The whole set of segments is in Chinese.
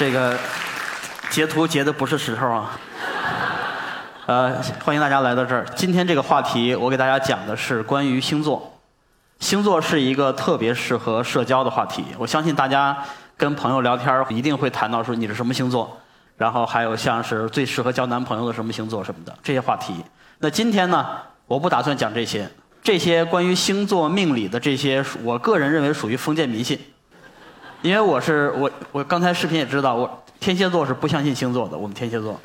这个截图截的不是时候啊。呃，欢迎大家来到这儿。今天这个话题，我给大家讲的是关于星座。星座是一个特别适合社交的话题。我相信大家跟朋友聊天一定会谈到说你是什么星座，然后还有像是最适合交男朋友的什么星座什么的这些话题。那今天呢，我不打算讲这些，这些关于星座命理的这些，我个人认为属于封建迷信。因为我是我我刚才视频也知道，我天蝎座是不相信星座的，我们天蝎座。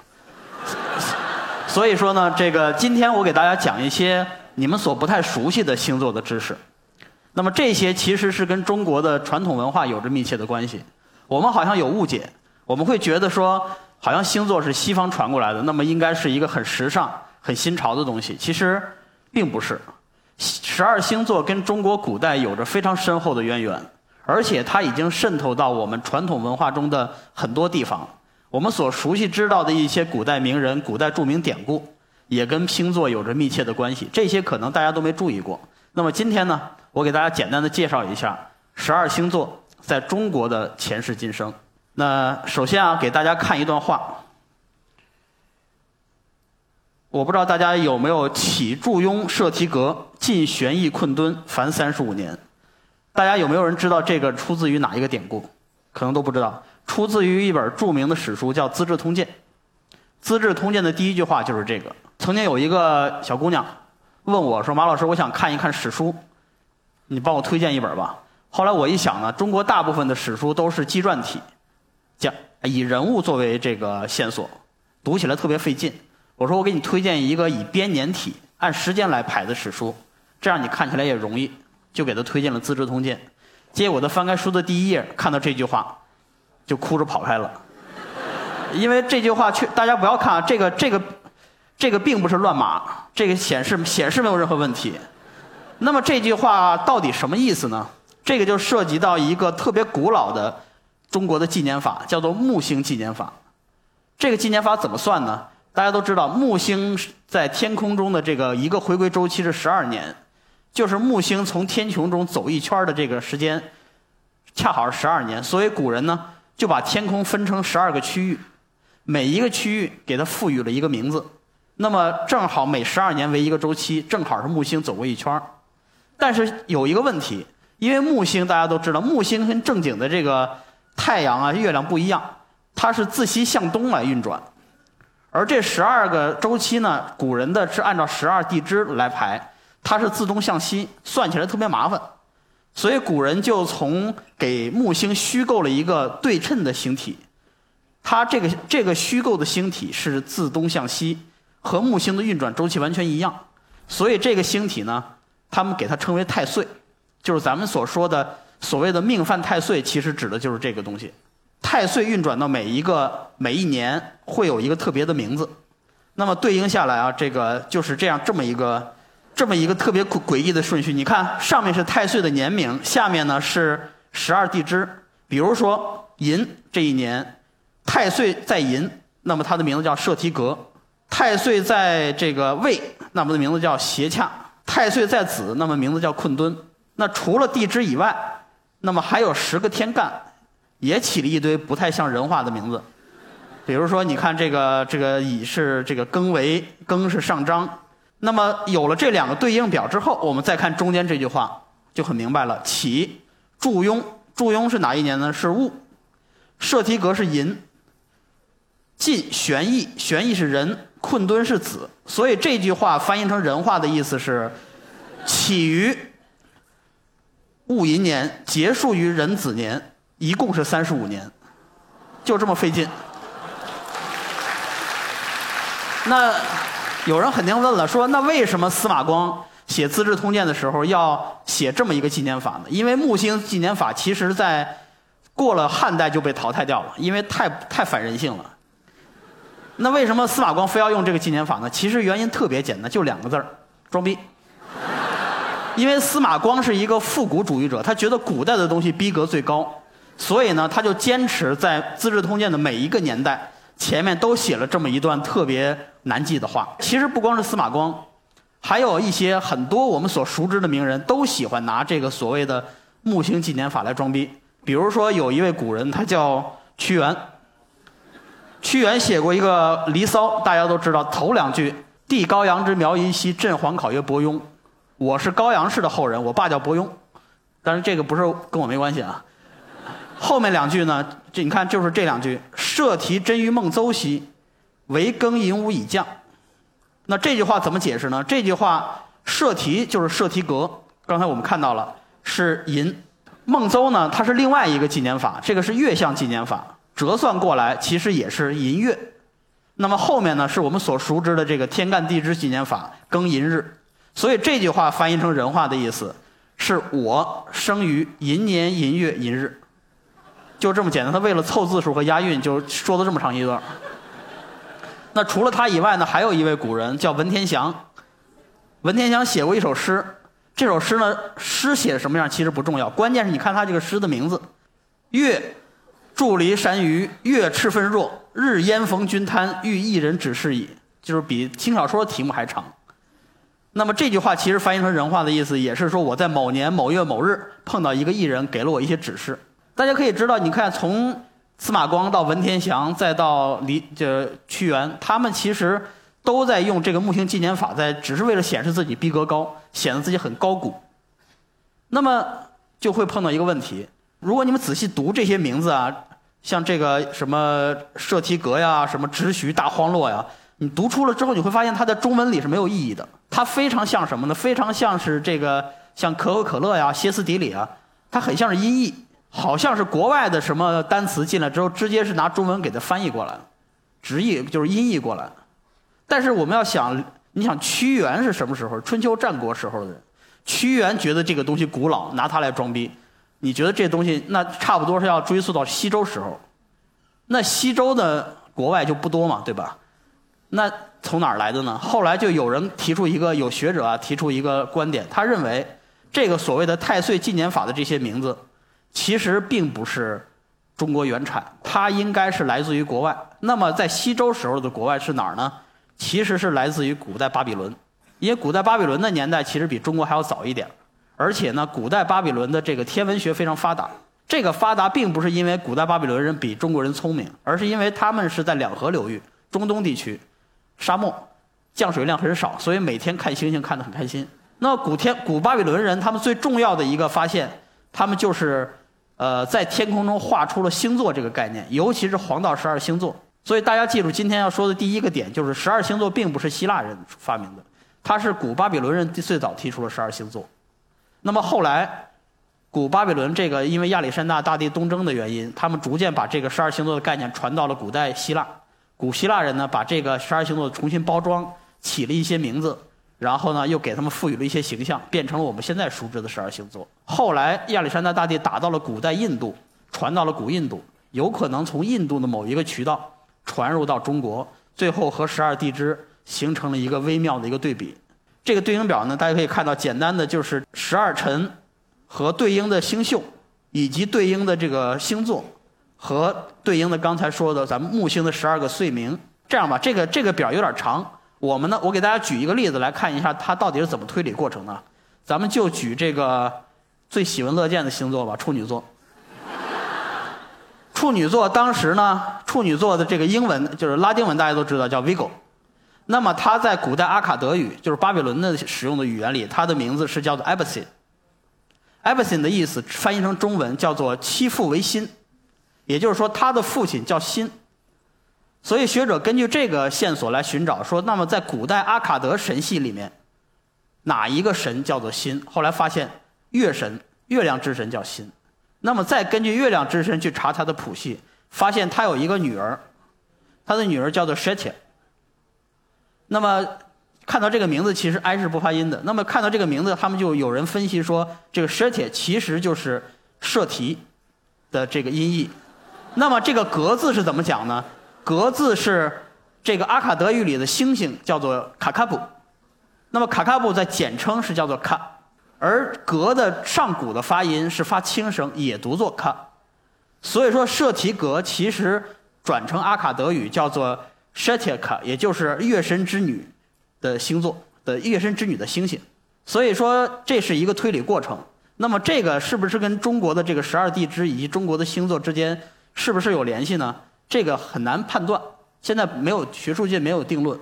所以说呢，这个今天我给大家讲一些你们所不太熟悉的星座的知识。那么这些其实是跟中国的传统文化有着密切的关系。我们好像有误解，我们会觉得说，好像星座是西方传过来的，那么应该是一个很时尚、很新潮的东西。其实并不是，十二星座跟中国古代有着非常深厚的渊源。而且它已经渗透到我们传统文化中的很多地方。我们所熟悉知道的一些古代名人、古代著名典故，也跟星座有着密切的关系。这些可能大家都没注意过。那么今天呢，我给大家简单的介绍一下十二星座在中国的前世今生。那首先啊，给大家看一段话。我不知道大家有没有起祝庸设题阁，进玄义困敦，凡三十五年。大家有没有人知道这个出自于哪一个典故？可能都不知道，出自于一本著名的史书，叫《资治通鉴》。《资治通鉴》的第一句话就是这个。曾经有一个小姑娘问我说：“马老师，我想看一看史书，你帮我推荐一本吧。”后来我一想呢，中国大部分的史书都是纪传体，讲以人物作为这个线索，读起来特别费劲。我说我给你推荐一个以编年体、按时间来排的史书，这样你看起来也容易。就给他推荐了《资治通鉴》，结果他翻开书的第一页，看到这句话，就哭着跑开了。因为这句话，却大家不要看啊，这个这个这个并不是乱码，这个显示显示没有任何问题。那么这句话到底什么意思呢？这个就涉及到一个特别古老的中国的纪年法，叫做木星纪年法。这个纪年法怎么算呢？大家都知道，木星在天空中的这个一个回归周期是十二年。就是木星从天穹中走一圈的这个时间，恰好是十二年。所以古人呢就把天空分成十二个区域，每一个区域给它赋予了一个名字。那么正好每十二年为一个周期，正好是木星走过一圈但是有一个问题，因为木星大家都知道，木星跟正经的这个太阳啊、月亮不一样，它是自西向东来运转。而这十二个周期呢，古人的是按照十二地支来排。它是自东向西，算起来特别麻烦，所以古人就从给木星虚构了一个对称的星体。它这个这个虚构的星体是自东向西，和木星的运转周期完全一样。所以这个星体呢，他们给它称为太岁，就是咱们所说的所谓的命犯太岁，其实指的就是这个东西。太岁运转到每一个每一年会有一个特别的名字，那么对应下来啊，这个就是这样这么一个。这么一个特别诡诡异的顺序，你看上面是太岁的年名，下面呢是十二地支。比如说寅这一年，太岁在寅，那么它的名字叫社提格；太岁在这个未，那么的名字叫斜洽；太岁在子，那么名字叫困敦。那除了地支以外，那么还有十个天干，也起了一堆不太像人话的名字。比如说，你看这个这个乙是这个庚为，庚是上章。那么有了这两个对应表之后，我们再看中间这句话就很明白了。起祝庸，祝庸是哪一年呢？是戊。设题格是寅。晋玄义，玄义是人，困敦是子。所以这句话翻译成人话的意思是：起于戊寅年，结束于壬子年，一共是三十五年，就这么费劲。那。有人肯定问了，说那为什么司马光写《资治通鉴》的时候要写这么一个纪年法呢？因为木星纪年法其实在过了汉代就被淘汰掉了，因为太太反人性了。那为什么司马光非要用这个纪年法呢？其实原因特别简单，就两个字儿：装逼。因为司马光是一个复古主义者，他觉得古代的东西逼格最高，所以呢，他就坚持在《资治通鉴》的每一个年代。前面都写了这么一段特别难记的话。其实不光是司马光，还有一些很多我们所熟知的名人都喜欢拿这个所谓的木星纪年法来装逼。比如说有一位古人，他叫屈原。屈原写过一个《离骚》，大家都知道，头两句“帝高阳之苗音兮，朕皇考曰伯庸”，我是高阳氏的后人，我爸叫伯庸，但是这个不是跟我没关系啊。后面两句呢，这你看就是这两句：“社稷真于孟邹兮，惟庚寅午以降。”那这句话怎么解释呢？这句话“社题”就是社题格，刚才我们看到了是寅。孟邹呢，它是另外一个纪年法，这个是月相纪年法，折算过来其实也是寅月。那么后面呢，是我们所熟知的这个天干地支纪年法庚寅日。所以这句话翻译成人话的意思，是我生于寅年寅月寅日，就这么简单。他为了凑字数和押韵，就说了这么长一段。那除了他以外呢，还有一位古人叫文天祥。文天祥写过一首诗。这首诗呢，诗写什么样其实不重要，关键是你看他这个诗的名字：“月伫离山隅，月赤分若。日烟逢君贪，欲一人指示矣。”就是比轻小说的题目还长。那么这句话其实翻译成人话的意思，也是说我在某年某月某日碰到一个艺人，给了我一些指示。大家可以知道，你看从司马光到文天祥，再到李这屈原，他们其实。都在用这个木星纪年法，在只是为了显示自己逼格高，显得自己很高古。那么就会碰到一个问题：如果你们仔细读这些名字啊，像这个什么社稷阁呀，什么直徐大荒落呀，你读出了之后，你会发现它在中文里是没有意义的。它非常像什么呢？非常像是这个像可口可乐呀、歇斯底里啊，它很像是音译，好像是国外的什么单词进来之后，直接是拿中文给它翻译过来，直译就是音译过来。但是我们要想，你想屈原是什么时候？春秋战国时候的人。屈原觉得这个东西古老，拿它来装逼。你觉得这东西那差不多是要追溯到西周时候。那西周的国外就不多嘛，对吧？那从哪儿来的呢？后来就有人提出一个，有学者啊提出一个观点，他认为这个所谓的太岁纪年法的这些名字，其实并不是中国原产，它应该是来自于国外。那么在西周时候的国外是哪儿呢？其实是来自于古代巴比伦，因为古代巴比伦的年代其实比中国还要早一点，而且呢，古代巴比伦的这个天文学非常发达。这个发达并不是因为古代巴比伦人比中国人聪明，而是因为他们是在两河流域、中东地区，沙漠，降水量很少，所以每天看星星看得很开心。那古天古巴比伦人他们最重要的一个发现，他们就是呃在天空中画出了星座这个概念，尤其是黄道十二星座。所以大家记住，今天要说的第一个点就是十二星座并不是希腊人发明的，它是古巴比伦人最早提出了十二星座。那么后来，古巴比伦这个因为亚历山大大帝东征的原因，他们逐渐把这个十二星座的概念传到了古代希腊。古希腊人呢，把这个十二星座重新包装，起了一些名字，然后呢又给他们赋予了一些形象，变成了我们现在熟知的十二星座。后来亚历山大大帝打到了古代印度，传到了古印度，有可能从印度的某一个渠道。传入到中国，最后和十二地支形成了一个微妙的一个对比。这个对应表呢，大家可以看到，简单的就是十二辰和对应的星宿，以及对应的这个星座，和对应的刚才说的咱们木星的十二个岁名。这样吧，这个这个表有点长，我们呢，我给大家举一个例子来看一下它到底是怎么推理过程的。咱们就举这个最喜闻乐见的星座吧，处女座。处女座当时呢，处女座的这个英文就是拉丁文，大家都知道叫 Virgo。那么它在古代阿卡德语，就是巴比伦的使用的语言里，它的名字是叫做 a b s i n a b s i n 的意思翻译成中文叫做妻父为心，也就是说他的父亲叫心。所以学者根据这个线索来寻找，说那么在古代阿卡德神系里面，哪一个神叫做心？后来发现月神，月亮之神叫心。那么再根据月亮之神去查他的谱系，发现他有一个女儿，他的女儿叫做 Shetia。那么看到这个名字，其实 I 是不发音的。那么看到这个名字，他们就有人分析说，这个 Shetia 其实就是社提的这个音译。那么这个格字是怎么讲呢？格字是这个阿卡德语里的星星叫做卡卡布，那么卡卡布在简称是叫做卡。而格的上古的发音是发轻声，也读作卡，所以说社提格其实转成阿卡德语叫做 Shetika，也就是月神之女的星座的月神之女的星星。所以说这是一个推理过程。那么这个是不是跟中国的这个十二地支以及中国的星座之间是不是有联系呢？这个很难判断。现在没有学术界没有定论。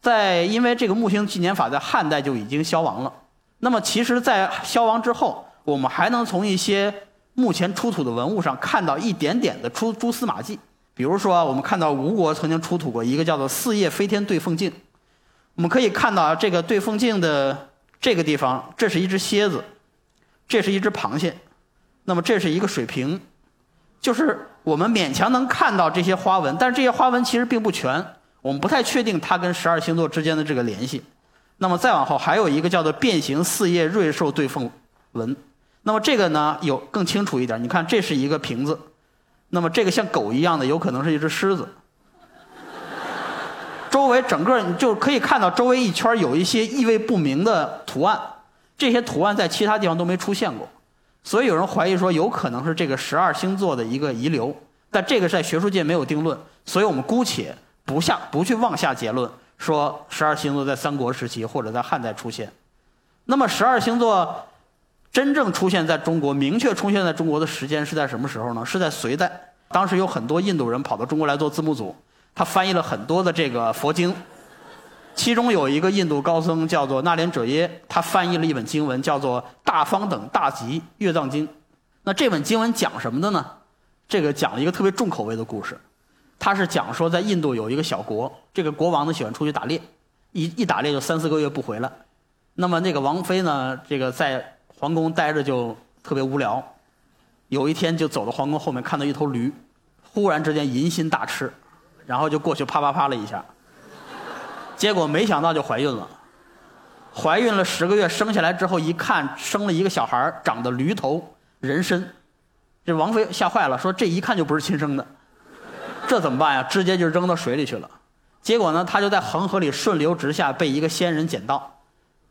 在因为这个木星纪年法在汉代就已经消亡了。那么其实，在消亡之后，我们还能从一些目前出土的文物上看到一点点的出蛛丝马迹。比如说，我们看到吴国曾经出土过一个叫做“四叶飞天对凤镜”，我们可以看到这个对凤镜的这个地方，这是一只蝎子，这是一只螃蟹，那么这是一个水瓶，就是我们勉强能看到这些花纹，但是这些花纹其实并不全，我们不太确定它跟十二星座之间的这个联系。那么再往后还有一个叫做“变形四叶瑞兽对凤纹”，那么这个呢有更清楚一点，你看这是一个瓶子。那么这个像狗一样的，有可能是一只狮子。周围整个你就可以看到周围一圈有一些意味不明的图案，这些图案在其他地方都没出现过，所以有人怀疑说有可能是这个十二星座的一个遗留，但这个在学术界没有定论，所以我们姑且不下不去妄下结论，说十二星座在三国时期或者在汉代出现。那么十二星座。真正出现在中国、明确出现在中国的时间是在什么时候呢？是在隋代。当时有很多印度人跑到中国来做字幕组，他翻译了很多的这个佛经。其中有一个印度高僧叫做那连者耶，他翻译了一本经文，叫做《大方等大吉月藏经》。那这本经文讲什么的呢？这个讲了一个特别重口味的故事。他是讲说，在印度有一个小国，这个国王呢喜欢出去打猎，一一打猎就三四个月不回来。那么那个王妃呢，这个在皇宫待着就特别无聊，有一天就走到皇宫后面，看到一头驴，忽然之间淫心大炽，然后就过去啪啪啪了一下，结果没想到就怀孕了，怀孕了十个月，生下来之后一看，生了一个小孩长得驴头人身，这王妃吓坏了，说这一看就不是亲生的，这怎么办呀？直接就扔到水里去了，结果呢，他就在恒河里顺流直下，被一个仙人捡到。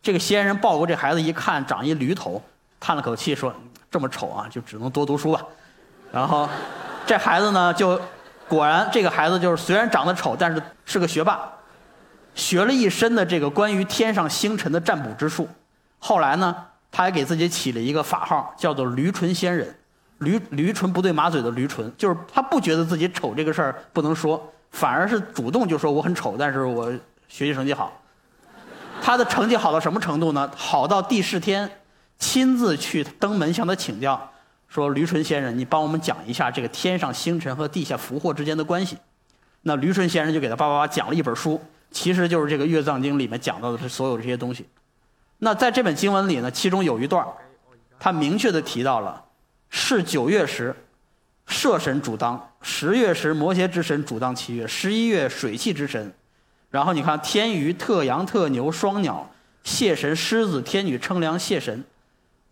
这个仙人抱过这孩子一看，长一驴头，叹了口气说：“这么丑啊，就只能多读书吧。”然后，这孩子呢，就果然这个孩子就是虽然长得丑，但是是个学霸，学了一身的这个关于天上星辰的占卜之术。后来呢，他还给自己起了一个法号，叫做“驴唇仙人”。驴驴唇不对马嘴的驴唇，就是他不觉得自己丑这个事儿不能说，反而是主动就说我很丑，但是我学习成绩好。他的成绩好到什么程度呢？好到第四天，亲自去登门向他请教，说：“驴唇仙人，你帮我们讲一下这个天上星辰和地下福祸之间的关系。”那驴唇仙人就给他叭叭叭讲了一本书，其实就是这个《月藏经》里面讲到的所有这些东西。那在这本经文里呢，其中有一段他明确的提到了：是九月时，社神主当；十月时，摩羯之神主当七月；十一月，水气之神。然后你看，天鱼、特羊、特牛、双鸟、蟹神、狮子、天女、称量、蟹神，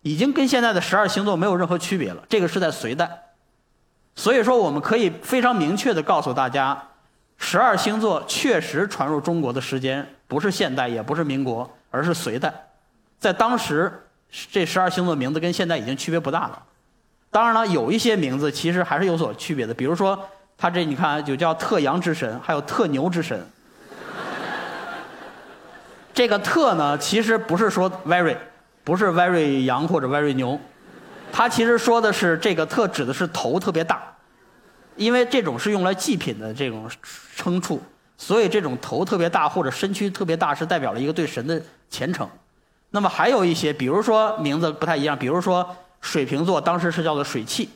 已经跟现在的十二星座没有任何区别了。这个是在隋代，所以说我们可以非常明确的告诉大家，十二星座确实传入中国的时间不是现代，也不是民国，而是隋代。在当时，这十二星座名字跟现在已经区别不大了。当然了，有一些名字其实还是有所区别的，比如说，它这你看就叫特羊之神，还有特牛之神。这个特呢，其实不是说 very，不是 very 羊或者 very 牛，它其实说的是这个特指的是头特别大，因为这种是用来祭品的这种牲畜，所以这种头特别大或者身躯特别大是代表了一个对神的虔诚。那么还有一些，比如说名字不太一样，比如说水瓶座当时是叫做水气，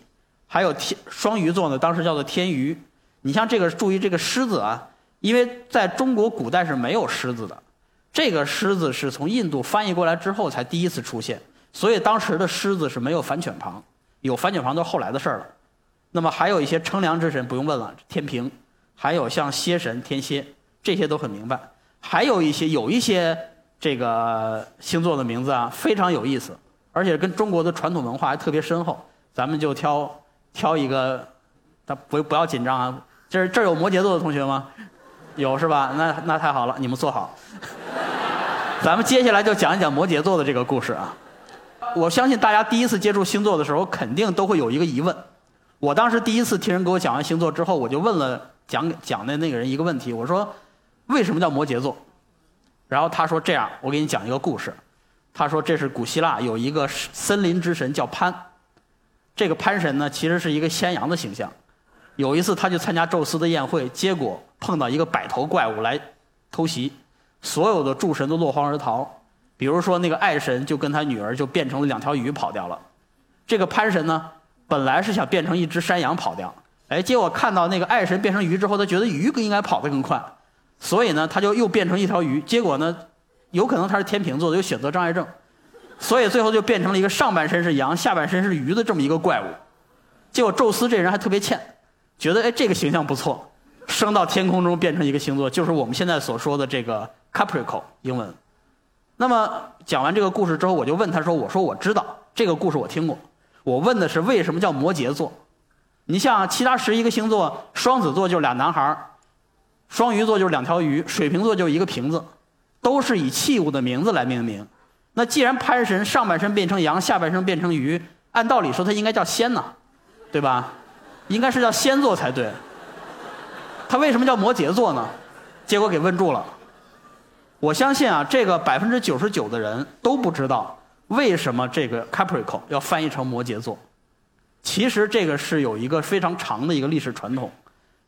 还有天双鱼座呢，当时叫做天鱼。你像这个，注意这个狮子啊，因为在中国古代是没有狮子的。这个狮子是从印度翻译过来之后才第一次出现，所以当时的狮子是没有反犬旁，有反犬旁都是后来的事儿了。那么还有一些称量之神不用问了，天平，还有像蝎神天蝎，这些都很明白。还有一些有一些这个星座的名字啊，非常有意思，而且跟中国的传统文化还特别深厚。咱们就挑挑一个，他不不要紧张啊。这这有摩羯座的同学吗？有是吧？那那太好了，你们坐好。咱们接下来就讲一讲摩羯座的这个故事啊。我相信大家第一次接触星座的时候，肯定都会有一个疑问。我当时第一次听人给我讲完星座之后，我就问了讲讲的那个人一个问题，我说：“为什么叫摩羯座？”然后他说：“这样，我给你讲一个故事。”他说：“这是古希腊有一个森林之神叫潘，这个潘神呢，其实是一个山羊的形象。有一次他去参加宙斯的宴会，结果碰到一个百头怪物来偷袭，所有的诸神都落荒而逃。比如说那个爱神就跟他女儿就变成了两条鱼跑掉了。这个潘神呢，本来是想变成一只山羊跑掉，哎，结果看到那个爱神变成鱼之后，他觉得鱼更应该跑得更快，所以呢，他就又变成一条鱼。结果呢，有可能他是天平座的，有选择障碍症，所以最后就变成了一个上半身是羊，下半身是鱼的这么一个怪物。结果宙斯这人还特别欠，觉得哎这个形象不错，升到天空中变成一个星座，就是我们现在所说的这个 Capricorn 英文。那么讲完这个故事之后，我就问他说：“我说我知道这个故事，我听过。我问的是为什么叫摩羯座？你像其他十一个星座，双子座就是俩男孩，双鱼座就是两条鱼，水瓶座就是一个瓶子，都是以器物的名字来命名。那既然潘神上半身变成羊，下半身变成鱼，按道理说他应该叫仙呢，对吧？应该是叫仙座才对。他为什么叫摩羯座呢？结果给问住了。”我相信啊，这个百分之九十九的人都不知道为什么这个 Capricorn 要翻译成摩羯座。其实这个是有一个非常长的一个历史传统，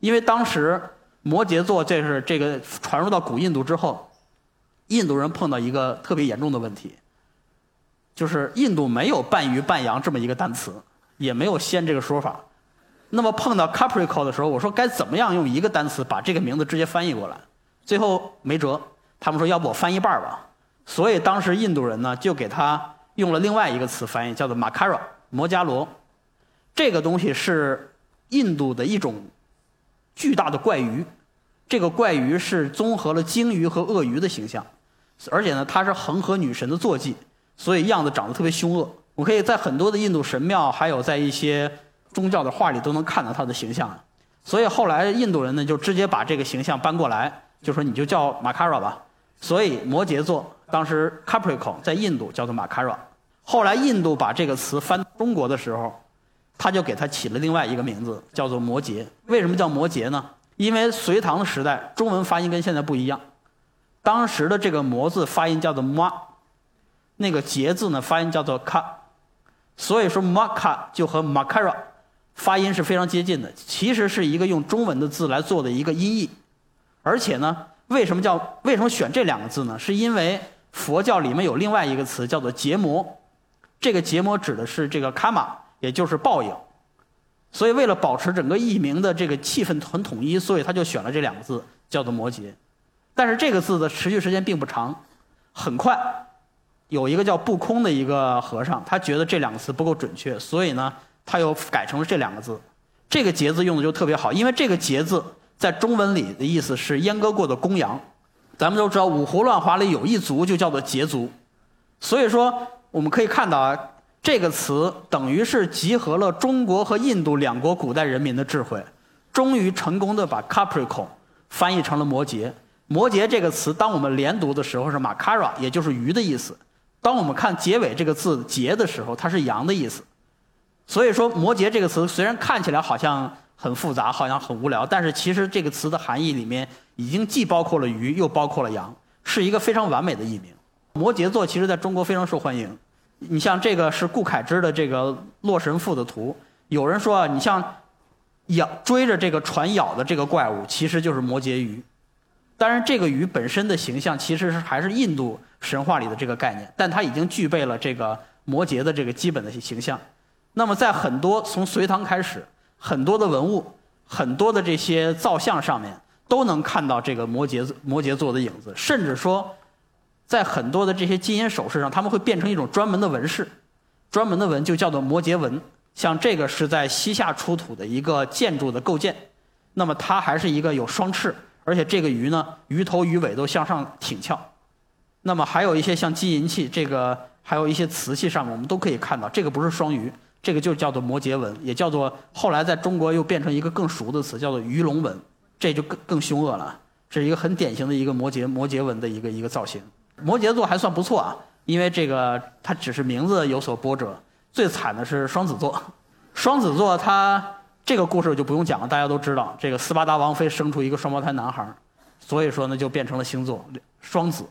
因为当时摩羯座这是这个传入到古印度之后，印度人碰到一个特别严重的问题，就是印度没有半鱼半羊这么一个单词，也没有仙这个说法。那么碰到 Capricorn 的时候，我说该怎么样用一个单词把这个名字直接翻译过来？最后没辙。他们说：“要不我翻一半吧。”所以当时印度人呢，就给他用了另外一个词翻译，叫做 “makara” 摩加罗。这个东西是印度的一种巨大的怪鱼。这个怪鱼是综合了鲸鱼和鳄鱼的形象，而且呢，它是恒河女神的坐骑，所以样子长得特别凶恶。我可以在很多的印度神庙，还有在一些宗教的画里都能看到它的形象。所以后来印度人呢，就直接把这个形象搬过来，就说你就叫 “makara” 吧。所以摩羯座当时 Capricorn 在印度叫做 Makara，后来印度把这个词翻中国的时候，他就给它起了另外一个名字，叫做摩羯。为什么叫摩羯呢？因为隋唐的时代中文发音跟现在不一样，当时的这个摩字发音叫做 ma，那个羯字呢发音叫做 ka，所以说 maka 就和 Makara 发音是非常接近的，其实是一个用中文的字来做的一个音译，而且呢。为什么叫为什么选这两个字呢？是因为佛教里面有另外一个词叫做结魔，这个结魔指的是这个卡玛，也就是报应。所以为了保持整个译名的这个气氛很统一，所以他就选了这两个字叫做摩羯。但是这个字的持续时间并不长，很快有一个叫不空的一个和尚，他觉得这两个词不够准确，所以呢他又改成了这两个字。这个结字用的就特别好，因为这个结字。在中文里的意思是阉割过的公羊，咱们都知道五胡乱华里有一族就叫做羯族，所以说我们可以看到啊，这个词等于是集合了中国和印度两国古代人民的智慧，终于成功的把 Capricorn 翻译成了摩羯。摩羯这个词，当我们连读的时候是 Makara，也就是鱼的意思；当我们看结尾这个字羯的时候，它是羊的意思。所以说摩羯这个词虽然看起来好像。很复杂，好像很无聊，但是其实这个词的含义里面已经既包括了鱼，又包括了羊，是一个非常完美的译名。摩羯座其实在中国非常受欢迎。你像这个是顾恺之的这个《洛神赋》的图，有人说啊，你像咬追着这个船咬的这个怪物，其实就是摩羯鱼。当然，这个鱼本身的形象其实是还是印度神话里的这个概念，但它已经具备了这个摩羯的这个基本的形象。那么在很多从隋唐开始。很多的文物，很多的这些造像上面都能看到这个摩羯摩羯座的影子，甚至说，在很多的这些金银首饰上，他们会变成一种专门的纹饰，专门的纹就叫做摩羯纹。像这个是在西夏出土的一个建筑的构件，那么它还是一个有双翅，而且这个鱼呢，鱼头鱼尾都向上挺翘。那么还有一些像金银器，这个还有一些瓷器上面，我们都可以看到，这个不是双鱼。这个就叫做摩羯纹，也叫做后来在中国又变成一个更熟的词，叫做鱼龙纹，这就更更凶恶了。这是一个很典型的一个摩羯摩羯纹的一个一个造型。摩羯座还算不错啊，因为这个它只是名字有所波折。最惨的是双子座，双子座它这个故事就不用讲了，大家都知道，这个斯巴达王妃生出一个双胞胎男孩，所以说呢就变成了星座双子。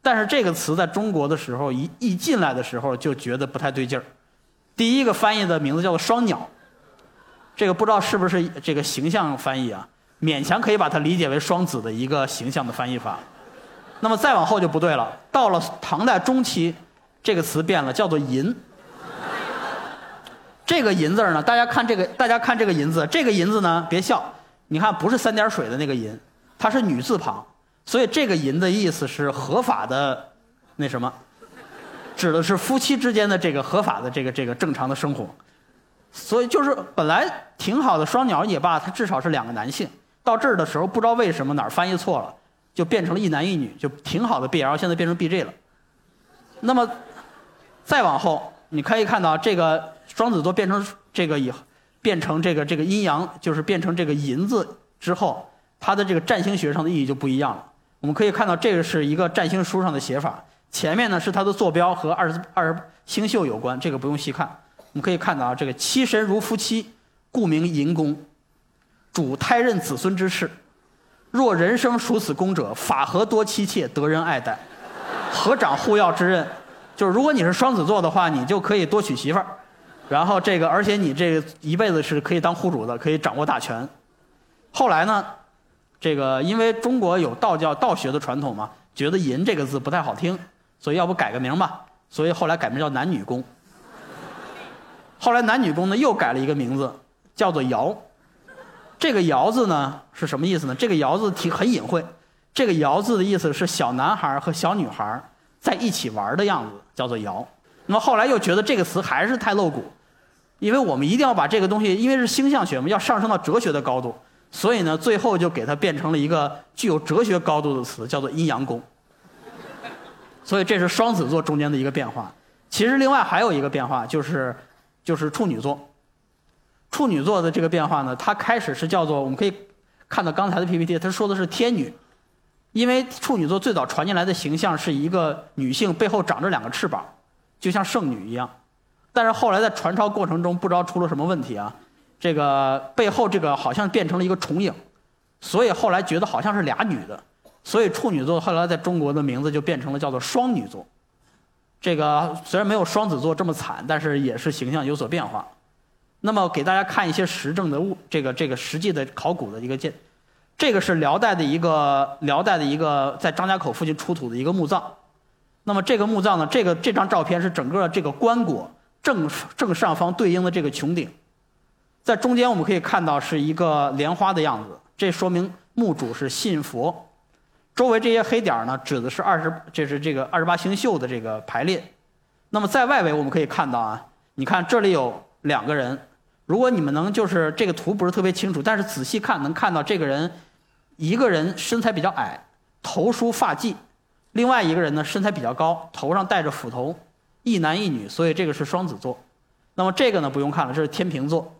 但是这个词在中国的时候一一进来的时候就觉得不太对劲儿。第一个翻译的名字叫做双鸟，这个不知道是不是这个形象翻译啊？勉强可以把它理解为双子的一个形象的翻译法。那么再往后就不对了，到了唐代中期，这个词变了，叫做“淫”。这个“淫”字呢，大家看这个，大家看这个“淫”字，这个“淫”字呢，别笑，你看不是三点水的那个“淫”，它是女字旁，所以这个“淫”的意思是合法的，那什么，指的是夫妻之间的这个合法的这个这个正常的生活。所以就是本来挺好的双鸟也罢，它至少是两个男性。到这儿的时候，不知道为什么哪儿翻译错了，就变成了一男一女，就挺好的 BL，现在变成 BG 了。那么再往后，你可以看到这个双子座变成这个以变成这个这个阴阳，就是变成这个银子之后，它的这个占星学上的意义就不一样了。我们可以看到，这个是一个占星书上的写法，前面呢是它的坐标和二十二星宿有关，这个不用细看。我们可以看到啊，这个妻神如夫妻，故名寅宫。主胎妊子孙之事，若人生属此宫者，法合多妻妾，得人爱戴，合掌护要之任。就是如果你是双子座的话，你就可以多娶媳妇儿，然后这个，而且你这一辈子是可以当户主的，可以掌握大权。后来呢，这个因为中国有道教道学的传统嘛，觉得“淫”这个字不太好听，所以要不改个名吧？所以后来改名叫男女宫。后来男女宫呢又改了一个名字，叫做“爻”。这个“爻”字呢是什么意思呢？这个“爻”字挺很隐晦。这个“爻”字的意思是小男孩和小女孩在一起玩的样子，叫做“爻”。那么后来又觉得这个词还是太露骨，因为我们一定要把这个东西，因为是星象学嘛，要上升到哲学的高度，所以呢，最后就给它变成了一个具有哲学高度的词，叫做“阴阳宫”。所以这是双子座中间的一个变化。其实另外还有一个变化，就是就是处女座。处女座的这个变化呢，它开始是叫做我们可以看到刚才的 PPT，它说的是天女，因为处女座最早传进来的形象是一个女性背后长着两个翅膀，就像圣女一样。但是后来在传抄过程中不知道出了什么问题啊，这个背后这个好像变成了一个重影，所以后来觉得好像是俩女的，所以处女座后来在中国的名字就变成了叫做双女座。这个虽然没有双子座这么惨，但是也是形象有所变化。那么给大家看一些实证的物，这个这个实际的考古的一个鉴，这个是辽代的一个辽代的一个在张家口附近出土的一个墓葬。那么这个墓葬呢，这个这张照片是整个这个棺椁正正上方对应的这个穹顶，在中间我们可以看到是一个莲花的样子，这说明墓主是信佛。周围这些黑点呢，指的是二十，这是这个二十八星宿的这个排列。那么在外围我们可以看到啊，你看这里有两个人。如果你们能就是这个图不是特别清楚，但是仔细看能看到这个人，一个人身材比较矮，头梳发髻；另外一个人呢身材比较高，头上戴着斧头，一男一女，所以这个是双子座。那么这个呢不用看了，这是天平座。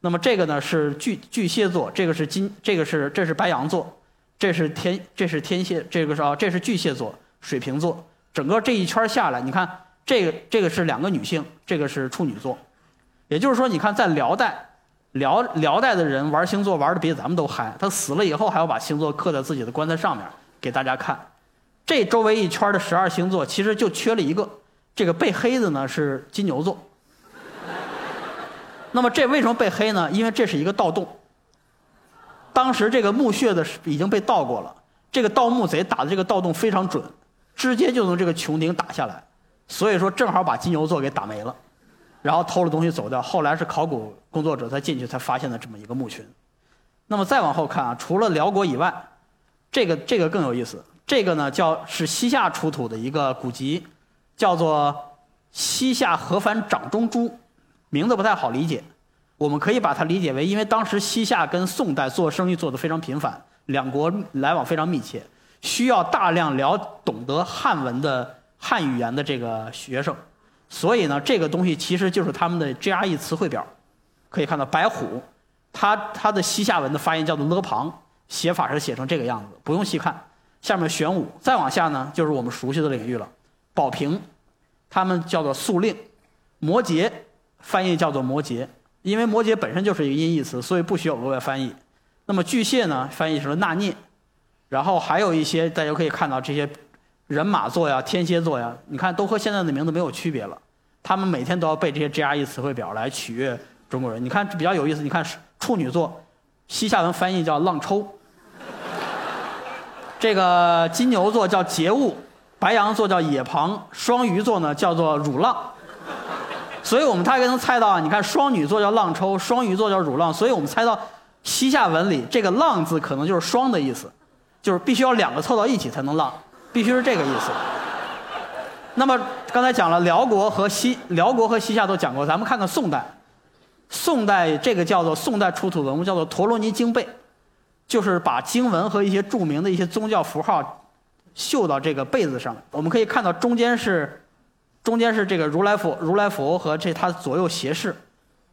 那么这个呢是巨巨蟹座，这个是金，这个是这是白羊座，这是天这是天蝎，这个是啊这是巨蟹座，水瓶座。整个这一圈下来，你看这个这个是两个女性，这个是处女座。也就是说，你看，在辽代，辽辽代的人玩星座玩的比咱们都嗨。他死了以后，还要把星座刻在自己的棺材上面给大家看。这周围一圈的十二星座，其实就缺了一个，这个被黑的呢是金牛座。那么这为什么被黑呢？因为这是一个盗洞。当时这个墓穴的已经被盗过了，这个盗墓贼打的这个盗洞非常准，直接就从这个穹顶打下来，所以说正好把金牛座给打没了。然后偷了东西走掉，后来是考古工作者才进去才发现的这么一个墓群。那么再往后看啊，除了辽国以外，这个这个更有意思。这个呢叫是西夏出土的一个古籍，叫做《西夏河凡掌中珠》，名字不太好理解。我们可以把它理解为，因为当时西夏跟宋代做生意做得非常频繁，两国来往非常密切，需要大量了懂得汉文的汉语言的这个学生。所以呢，这个东西其实就是他们的 GRE 词汇表，可以看到白虎，它它的西夏文的发音叫做勒庞，写法是写成这个样子，不用细看。下面玄武，再往下呢就是我们熟悉的领域了。宝瓶，他们叫做素令，摩羯，翻译叫做摩羯，因为摩羯本身就是一个音译词，所以不需要额外翻译。那么巨蟹呢，翻译成了纳涅，然后还有一些大家可以看到这些。人马座呀，天蝎座呀，你看都和现在的名字没有区别了。他们每天都要背这些 GRE 词汇表来取悦中国人。你看比较有意思，你看处女座，西夏文翻译叫浪抽。这个金牛座叫节物，白羊座叫野旁，双鱼座呢叫做乳浪。所以我们大概能猜到啊，你看双女座叫浪抽，双鱼座叫乳浪，所以我们猜到西夏文里这个“浪”字可能就是双的意思，就是必须要两个凑到一起才能浪，必须是这个意思。那么刚才讲了辽国和西辽国和西夏都讲过，咱们看看宋代。宋代这个叫做宋代出土文物叫做陀罗尼经背，就是把经文和一些著名的一些宗教符号绣到这个被子上。我们可以看到中间是中间是这个如来佛如来佛和这他左右斜视。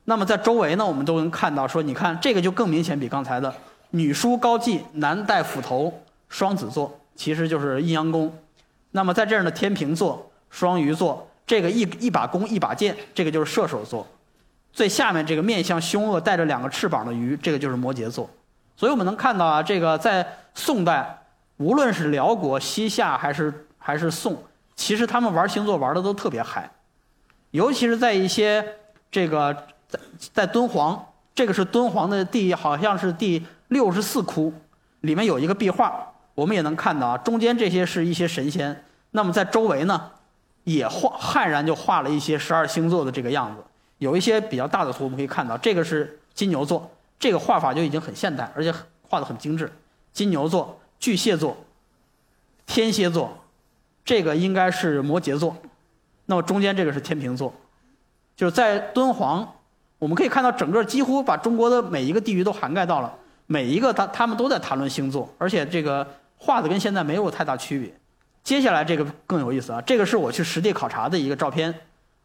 那么在周围呢，我们都能看到说，你看这个就更明显，比刚才的女书高髻，男戴斧头，双子座，其实就是阴阳宫。那么在这儿呢，天平座。双鱼座，这个一一把弓一把箭，这个就是射手座；最下面这个面相凶恶、带着两个翅膀的鱼，这个就是摩羯座。所以我们能看到啊，这个在宋代，无论是辽国、西夏还是还是宋，其实他们玩星座玩的都特别嗨。尤其是在一些这个在在敦煌，这个是敦煌的第好像是第六十四窟，里面有一个壁画，我们也能看到啊，中间这些是一些神仙，那么在周围呢？也画悍然就画了一些十二星座的这个样子，有一些比较大的图，我们可以看到，这个是金牛座，这个画法就已经很现代，而且画的很精致。金牛座、巨蟹座、天蝎座，这个应该是摩羯座，那么中间这个是天平座，就是在敦煌，我们可以看到整个几乎把中国的每一个地域都涵盖到了，每一个他他们都在谈论星座，而且这个画的跟现在没有太大区别。接下来这个更有意思啊！这个是我去实地考察的一个照片，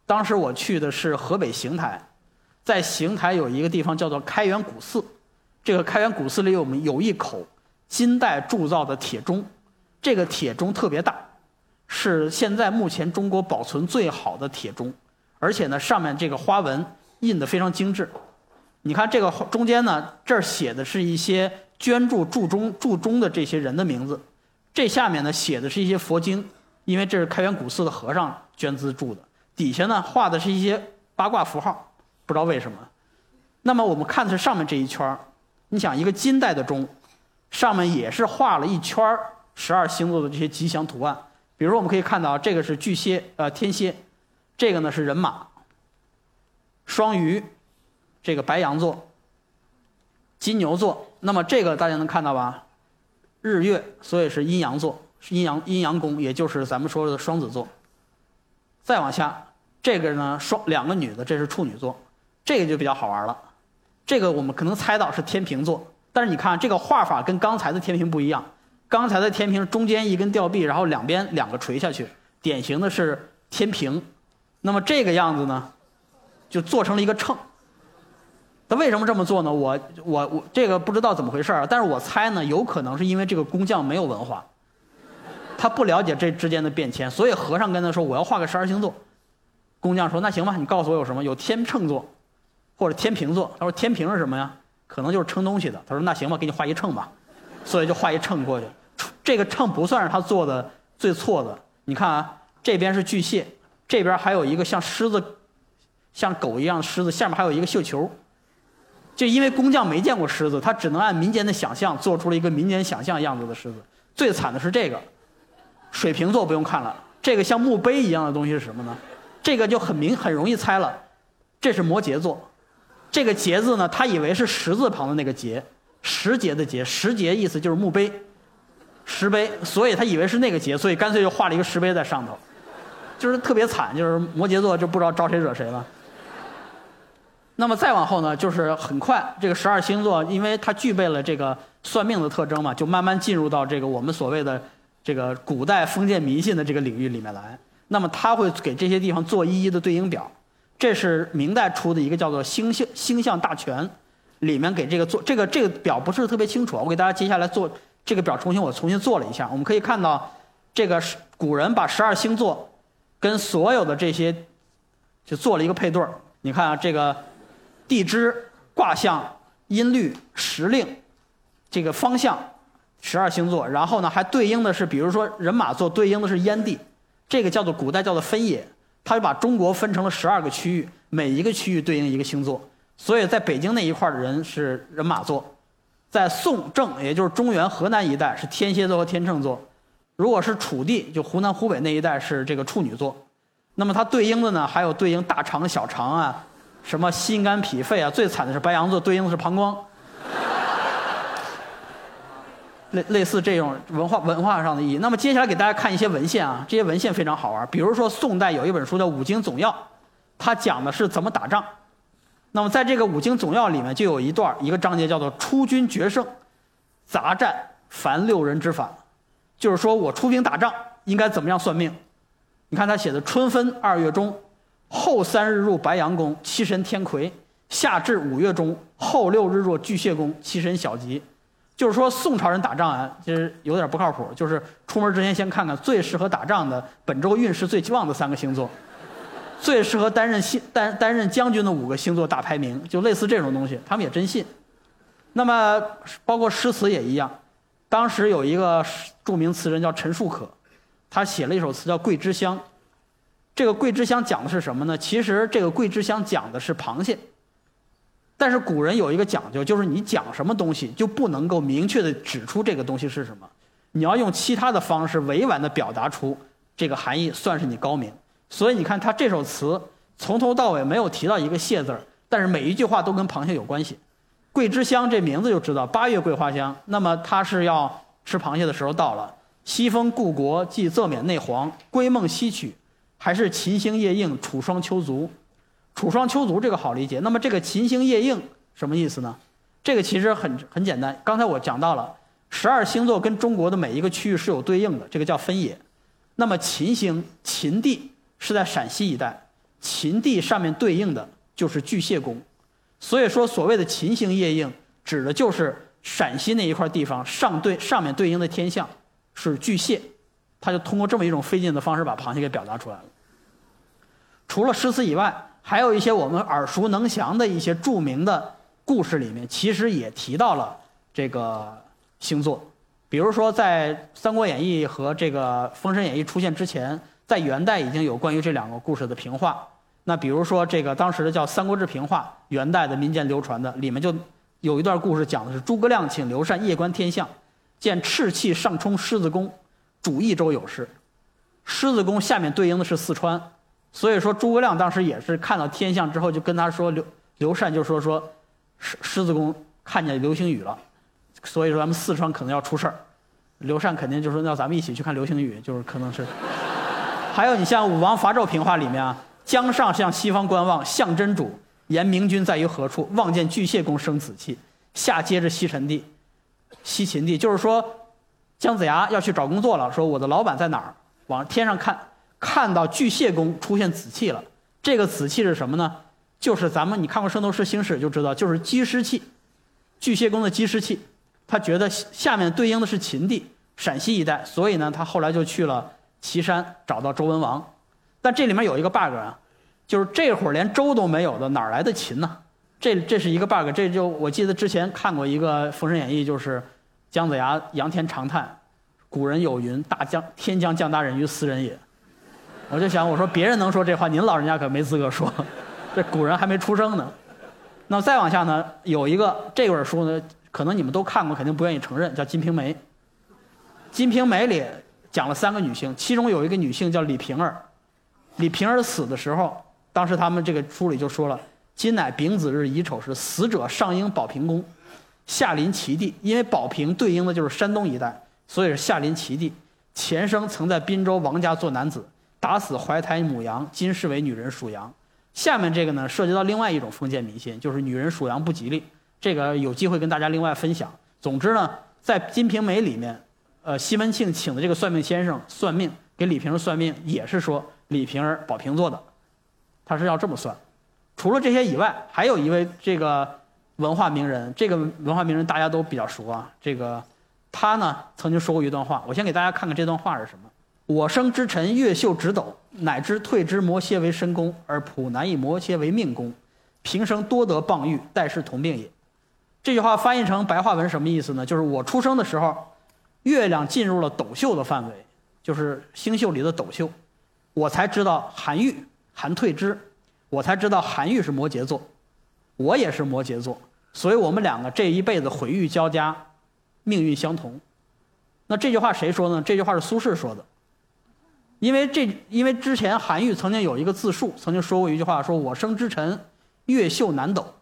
当时我去的是河北邢台，在邢台有一个地方叫做开元古寺，这个开元古寺里我们有一口金代铸造的铁钟，这个铁钟特别大，是现在目前中国保存最好的铁钟，而且呢上面这个花纹印得非常精致。你看这个中间呢，这儿写的是一些捐助铸钟铸钟的这些人的名字。这下面呢写的是一些佛经，因为这是开元古寺的和尚捐资铸的。底下呢画的是一些八卦符号，不知道为什么。那么我们看的是上面这一圈你想一个金代的钟，上面也是画了一圈十二星座的这些吉祥图案。比如我们可以看到，这个是巨蟹，呃天蝎，这个呢是人马，双鱼，这个白羊座，金牛座。那么这个大家能看到吧？日月，所以是阴阳座，阴阳阴阳宫，也就是咱们说的双子座。再往下，这个呢双两个女的，这是处女座，这个就比较好玩了。这个我们可能猜到是天平座，但是你看这个画法跟刚才的天平不一样，刚才的天平中间一根吊臂，然后两边两个垂下去，典型的是天平。那么这个样子呢，就做成了一个秤。他为什么这么做呢？我我我这个不知道怎么回事儿，但是我猜呢，有可能是因为这个工匠没有文化，他不了解这之间的变迁，所以和尚跟他说我要画个十二星座，工匠说那行吧，你告诉我有什么？有天秤座，或者天平座。他说天平是什么呀？可能就是称东西的。他说那行吧，给你画一秤吧，所以就画一秤过去。这个秤不算是他做的最错的。你看啊，这边是巨蟹，这边还有一个像狮子、像狗一样的狮子，下面还有一个绣球。就因为工匠没见过狮子，他只能按民间的想象做出了一个民间想象样子的狮子。最惨的是这个，水瓶座不用看了，这个像墓碑一样的东西是什么呢？这个就很明很容易猜了，这是摩羯座。这个节字呢，他以为是十字旁的那个节，石节的节，石节意思就是墓碑，石碑，所以他以为是那个节，所以干脆就画了一个石碑在上头，就是特别惨，就是摩羯座就不知道招谁惹谁了。那么再往后呢，就是很快这个十二星座，因为它具备了这个算命的特征嘛，就慢慢进入到这个我们所谓的这个古代封建迷信的这个领域里面来。那么他会给这些地方做一一的对应表，这是明代出的一个叫做《星象星象大全》，里面给这个做这个这个表不是特别清楚，我给大家接下来做这个表，重新我重新做了一下，我们可以看到，这个古人把十二星座跟所有的这些就做了一个配对儿，你看啊这个。地支、卦象、音律、时令，这个方向，十二星座，然后呢还对应的是，比如说人马座对应的是燕地，这个叫做古代叫做分野，他就把中国分成了十二个区域，每一个区域对应一个星座，所以在北京那一块的人是人马座，在宋郑，也就是中原河南一带是天蝎座和天秤座，如果是楚地，就湖南湖北那一带是这个处女座。那么它对应的呢，还有对应大肠、小肠啊，什么心肝脾肺啊，最惨的是白羊座，对应的是膀胱。类类似这种文化文化上的意义。那么接下来给大家看一些文献啊，这些文献非常好玩。比如说宋代有一本书叫《五经总要》，它讲的是怎么打仗。那么在这个《五经总要》里面就有一段一个章节叫做“出军决胜，杂战凡六人之法”，就是说我出兵打仗应该怎么样算命。你看他写的：“春分二月中，后三日入白羊宫，七神天魁；夏至五月中，后六日入巨蟹宫，七神小吉。”就是说，宋朝人打仗啊，其实有点不靠谱。就是出门之前先看看最适合打仗的本周运势最旺的三个星座，最适合担任星担担任将军的五个星座大排名，就类似这种东西，他们也真信。那么，包括诗词也一样。当时有一个著名词人叫陈树可，他写了一首词叫《桂枝香》。这个《桂枝香》讲的是什么呢？其实这个《桂枝香》讲的是螃蟹。但是古人有一个讲究，就是你讲什么东西就不能够明确的指出这个东西是什么，你要用其他的方式委婉的表达出这个含义，算是你高明。所以你看他这首词从头到尾没有提到一个蟹字儿，但是每一句话都跟螃蟹有关系。桂枝香这名字就知道八月桂花香，那么它是要吃螃蟹的时候到了。西风故国，即仄缅内黄，归梦西曲，还是秦星夜映，楚霜秋足。楚霜秋足这个好理解，那么这个秦星夜映什么意思呢？这个其实很很简单。刚才我讲到了，十二星座跟中国的每一个区域是有对应的，这个叫分野。那么秦星秦地是在陕西一带，秦地上面对应的就是巨蟹宫，所以说所谓的秦星夜映，指的就是陕西那一块地方上对上面对应的天象是巨蟹，他就通过这么一种费劲的方式把螃蟹给表达出来了。除了诗词以外，还有一些我们耳熟能详的一些著名的故事里面，其实也提到了这个星座。比如说，在《三国演义》和这个《封神演义》出现之前，在元代已经有关于这两个故事的评话。那比如说，这个当时的叫《三国志评话》，元代的民间流传的，里面就有一段故事，讲的是诸葛亮请刘禅夜观天象，见赤气上冲狮子宫，主益州有事。狮子宫下面对应的是四川。所以说，诸葛亮当时也是看到天象之后，就跟他说刘刘禅就说说，狮狮子宫看见流星雨了，所以说咱们四川可能要出事儿。刘禅肯定就说要咱们一起去看流星雨，就是可能是。还有你像武王伐纣平话里面啊，江上向西方观望，向真主言明君在于何处？望见巨蟹宫生紫气。下接着西陈地，西秦地，就是说姜子牙要去找工作了，说我的老板在哪儿？往天上看。看到巨蟹宫出现紫气了，这个紫气是什么呢？就是咱们你看过《圣斗士星矢》就知道，就是积湿气，巨蟹宫的积湿气。他觉得下面对应的是秦地，陕西一带，所以呢，他后来就去了岐山找到周文王。但这里面有一个 bug 啊，就是这会儿连周都没有的，哪来的秦呢？这这是一个 bug。这就我记得之前看过一个《封神演义》，就是姜子牙仰天长叹：“古人有云，大将天将降大任于斯人也。”我就想，我说别人能说这话，您老人家可没资格说，这古人还没出生呢。那再往下呢，有一个这本书呢，可能你们都看过，肯定不愿意承认，叫《金瓶梅》。《金瓶梅》里讲了三个女性，其中有一个女性叫李瓶儿。李瓶儿死的时候，当时他们这个书里就说了：“今乃丙子日乙丑时，死者上应保平宫，下临齐地。因为保平对应的就是山东一带，所以是下临齐地。前生曾在滨州王家做男子。”打死怀胎母羊，今世为女人属羊。下面这个呢，涉及到另外一种封建迷信，就是女人属羊不吉利。这个有机会跟大家另外分享。总之呢，在《金瓶梅》里面，呃，西门庆请的这个算命先生算命，给李瓶儿算命，也是说李瓶儿宝瓶座的，他是要这么算。除了这些以外，还有一位这个文化名人，这个文化名人大家都比较熟啊。这个他呢曾经说过一段话，我先给大家看看这段话是什么。我生之辰月秀直斗，乃知退之摩蝎为身宫，而普南以摩蝎为命宫。平生多得傍遇，代是同病也。这句话翻译成白话文什么意思呢？就是我出生的时候，月亮进入了斗宿的范围，就是星宿里的斗宿，我才知道韩愈、韩退之，我才知道韩愈是摩羯座。我也是摩羯座，所以我们两个这一辈子毁誉交加，命运相同。那这句话谁说呢？这句话是苏轼说的。因为这，因为之前韩愈曾经有一个自述，曾经说过一句话，说我生之辰月秀南斗。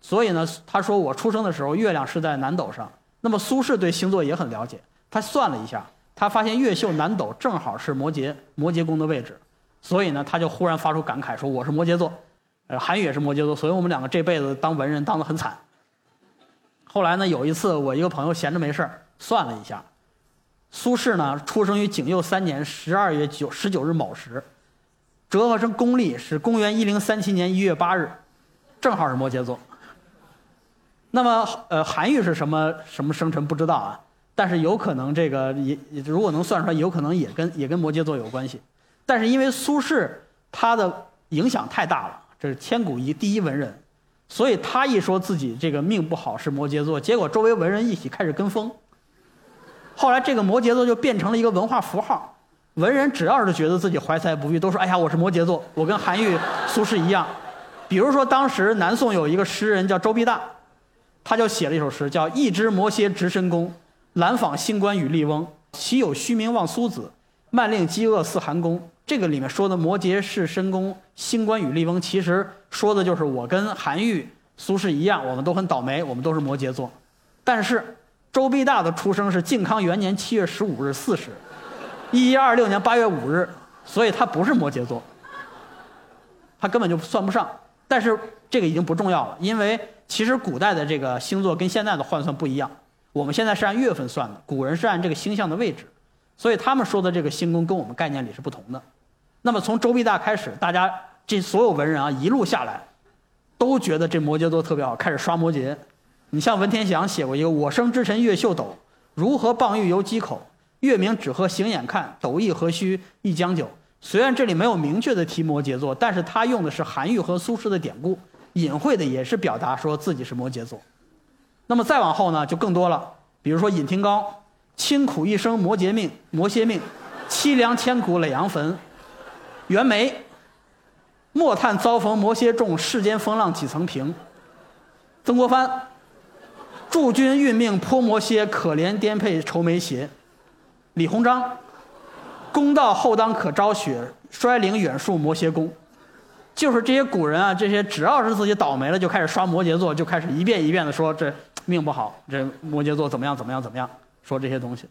所以呢，他说我出生的时候月亮是在南斗上。那么苏轼对星座也很了解，他算了一下，他发现月秀南斗正好是摩羯摩羯宫的位置，所以呢，他就忽然发出感慨说我是摩羯座，呃，韩愈也是摩羯座，所以我们两个这辈子当文人当得很惨。后来呢，有一次我一个朋友闲着没事算了一下，苏轼呢出生于景佑三年十二月九十九日卯时，折合成公历是公元一零三七年一月八日，正好是摩羯座。那么，呃，韩愈是什么什么生辰不知道啊？但是有可能这个也如果能算出来，有可能也跟也跟摩羯座有关系。但是因为苏轼他的影响太大了，这是千古一第一文人，所以他一说自己这个命不好是摩羯座，结果周围文人一起开始跟风。后来这个摩羯座就变成了一个文化符号，文人只要是觉得自己怀才不遇，都说哎呀我是摩羯座，我跟韩愈、苏轼一样。比如说当时南宋有一个诗人叫周必大。他就写了一首诗，叫“一只摩羯直深宫，兰访星官与笠翁。岂有虚名望苏子，慢令饥饿似寒宫。”这个里面说的摩羯是深宫，星官与笠翁，其实说的就是我跟韩愈、苏轼一样，我们都很倒霉，我们都是摩羯座。但是周必大的出生是靖康元年七月十五日巳时，一一二六年八月五日，所以他不是摩羯座，他根本就算不上。但是这个已经不重要了，因为。其实古代的这个星座跟现在的换算不一样，我们现在是按月份算的，古人是按这个星象的位置，所以他们说的这个星宫跟我们概念里是不同的。那么从周必大开始，大家这所有文人啊一路下来，都觉得这摩羯座特别好，开始刷摩羯。你像文天祥写过一个“我生之辰月秀斗，如何傍玉犹鸡口？月明只合行眼看，斗亦何须一将就。”虽然这里没有明确的提摩羯座，但是他用的是韩愈和苏轼的典故。隐晦的也是表达说自己是摩羯座，那么再往后呢就更多了，比如说尹廷高，清苦一生摩羯命，摩羯命，凄凉千古耒阳坟。袁枚，莫叹遭逢摩羯重，世间风浪几曾平。曾国藩，祝君运命颇摩蝎，可怜颠沛愁眉斜。李鸿章，公道后当可昭雪，衰灵远树摩羯宫。就是这些古人啊，这些只要是自己倒霉了，就开始刷摩羯座，就开始一遍一遍的说这命不好，这摩羯座怎么样怎么样怎么样，说这些东西。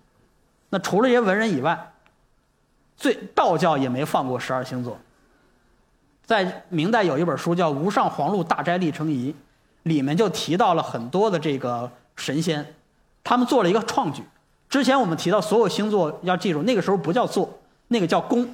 那除了这些文人以外，最道教也没放过十二星座。在明代有一本书叫《无上皇禄大斋历程仪》，里面就提到了很多的这个神仙，他们做了一个创举。之前我们提到所有星座要记住，那个时候不叫座，那个叫宫，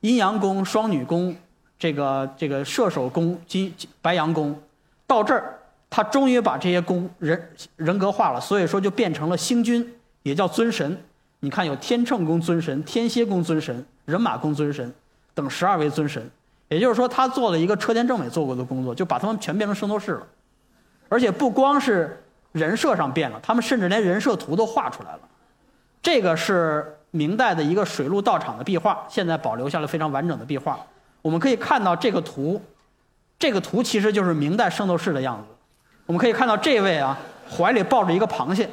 阴阳宫、双女宫。这个这个射手宫金白羊宫，到这儿，他终于把这些宫人人格化了，所以说就变成了星君，也叫尊神。你看，有天秤宫尊神、天蝎宫尊神、人马宫尊神等十二位尊神。也就是说，他做了一个车田正美做过的工作，就把他们全变成圣斗士了。而且不光是人设上变了，他们甚至连人设图都画出来了。这个是明代的一个水陆道场的壁画，现在保留下了非常完整的壁画。我们可以看到这个图，这个图其实就是明代圣斗士的样子。我们可以看到这位啊，怀里抱着一个螃蟹，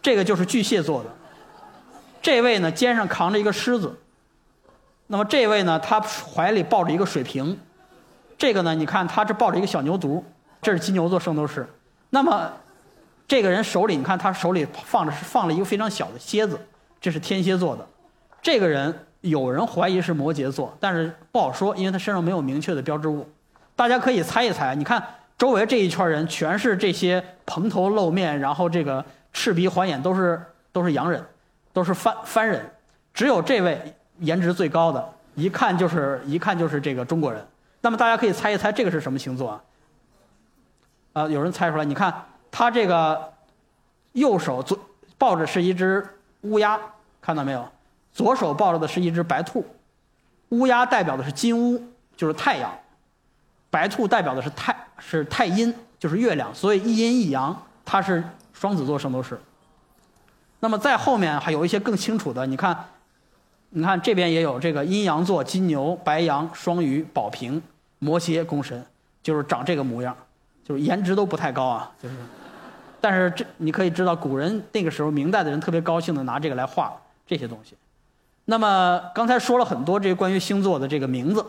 这个就是巨蟹座的。这位呢，肩上扛着一个狮子。那么这位呢，他怀里抱着一个水瓶。这个呢，你看他这抱着一个小牛犊，这是金牛座圣斗士。那么这个人手里，你看他手里放着是放了一个非常小的蝎子，这是天蝎座的。这个人。有人怀疑是摩羯座，但是不好说，因为他身上没有明确的标志物。大家可以猜一猜，你看周围这一圈人全是这些蓬头露面，然后这个赤鼻环眼，都是都是洋人，都是番番人，只有这位颜值最高的，一看就是一看就是这个中国人。那么大家可以猜一猜，这个是什么星座啊？啊，有人猜出来，你看他这个右手左抱着是一只乌鸦，看到没有？左手抱着的是一只白兔，乌鸦代表的是金乌，就是太阳；白兔代表的是太，是太阴，就是月亮。所以一阴一阳，它是双子座圣斗士。那么在后面还有一些更清楚的，你看，你看这边也有这个阴阳座：金牛、白羊、双鱼、宝瓶、摩羯、宫神，就是长这个模样。就是颜值都不太高啊，就是。但是这你可以知道，古人那个时候明代的人特别高兴的拿这个来画这些东西。那么刚才说了很多这个关于星座的这个名字，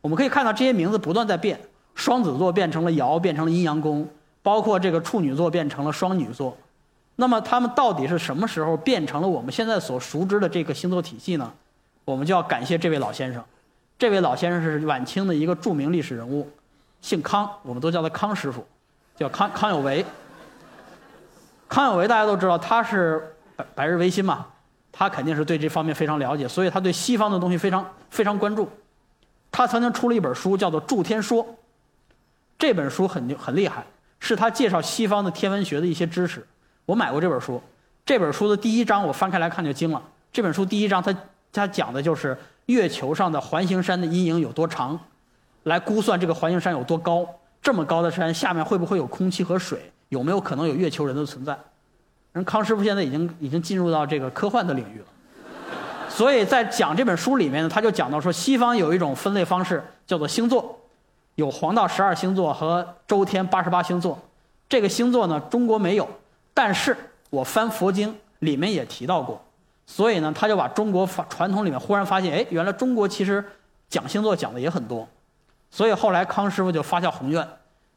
我们可以看到这些名字不断在变，双子座变成了爻，变成了阴阳宫，包括这个处女座变成了双女座。那么他们到底是什么时候变成了我们现在所熟知的这个星座体系呢？我们就要感谢这位老先生。这位老先生是晚清的一个著名历史人物，姓康，我们都叫他康师傅，叫康康有为。康有为大家都知道，他是百百日维新嘛，他肯定是对这方面非常了解，所以他对西方的东西非常非常关注。他曾经出了一本书，叫做《祝天说》，这本书很很厉害，是他介绍西方的天文学的一些知识。我买过这本书，这本书的第一章我翻开来看就惊了。这本书第一章，他他讲的就是月球上的环形山的阴影有多长，来估算这个环形山有多高，这么高的山下面会不会有空气和水？有没有可能有月球人的存在？人康师傅现在已经已经进入到这个科幻的领域了，所以在讲这本书里面呢，他就讲到说，西方有一种分类方式叫做星座，有黄道十二星座和周天八十八星座。这个星座呢，中国没有，但是我翻佛经里面也提到过，所以呢，他就把中国发传统里面忽然发现，哎，原来中国其实讲星座讲的也很多，所以后来康师傅就发下宏愿。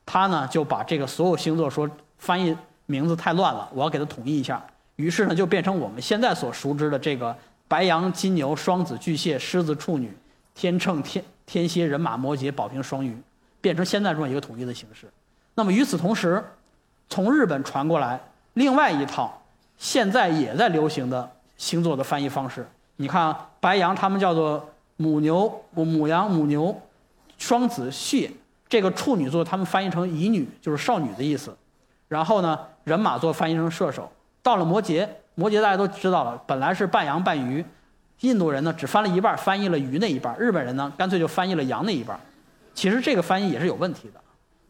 他呢就把这个所有星座说翻译名字太乱了，我要给它统一一下。于是呢就变成我们现在所熟知的这个白羊、金牛、双子、巨蟹、狮子、处女、天秤、天天蝎、人马、摩羯、宝瓶、双鱼，变成现在这么一个统一的形式。那么与此同时，从日本传过来另外一套现在也在流行的星座的翻译方式。你看，白羊他们叫做母牛、母羊、母牛，双子蟹。这个处女座他们翻译成乙女，就是少女的意思。然后呢，人马座翻译成射手。到了摩羯，摩羯大家都知道了，本来是半羊半鱼。印度人呢只翻了一半，翻译了鱼那一半；日本人呢干脆就翻译了羊那一半。其实这个翻译也是有问题的。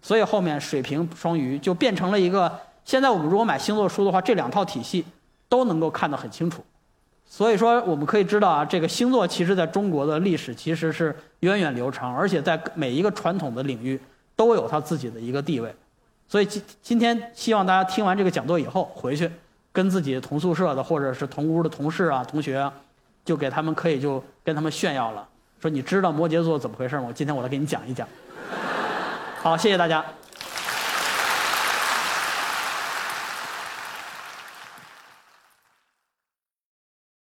所以后面水瓶双鱼就变成了一个。现在我们如果买星座书的话，这两套体系都能够看得很清楚。所以说，我们可以知道啊，这个星座其实在中国的历史其实是源远流长，而且在每一个传统的领域都有它自己的一个地位。所以今今天希望大家听完这个讲座以后，回去跟自己同宿舍的或者是同屋的同事啊、同学，就给他们可以就跟他们炫耀了，说你知道摩羯座怎么回事吗？今天我来给你讲一讲。好，谢谢大家。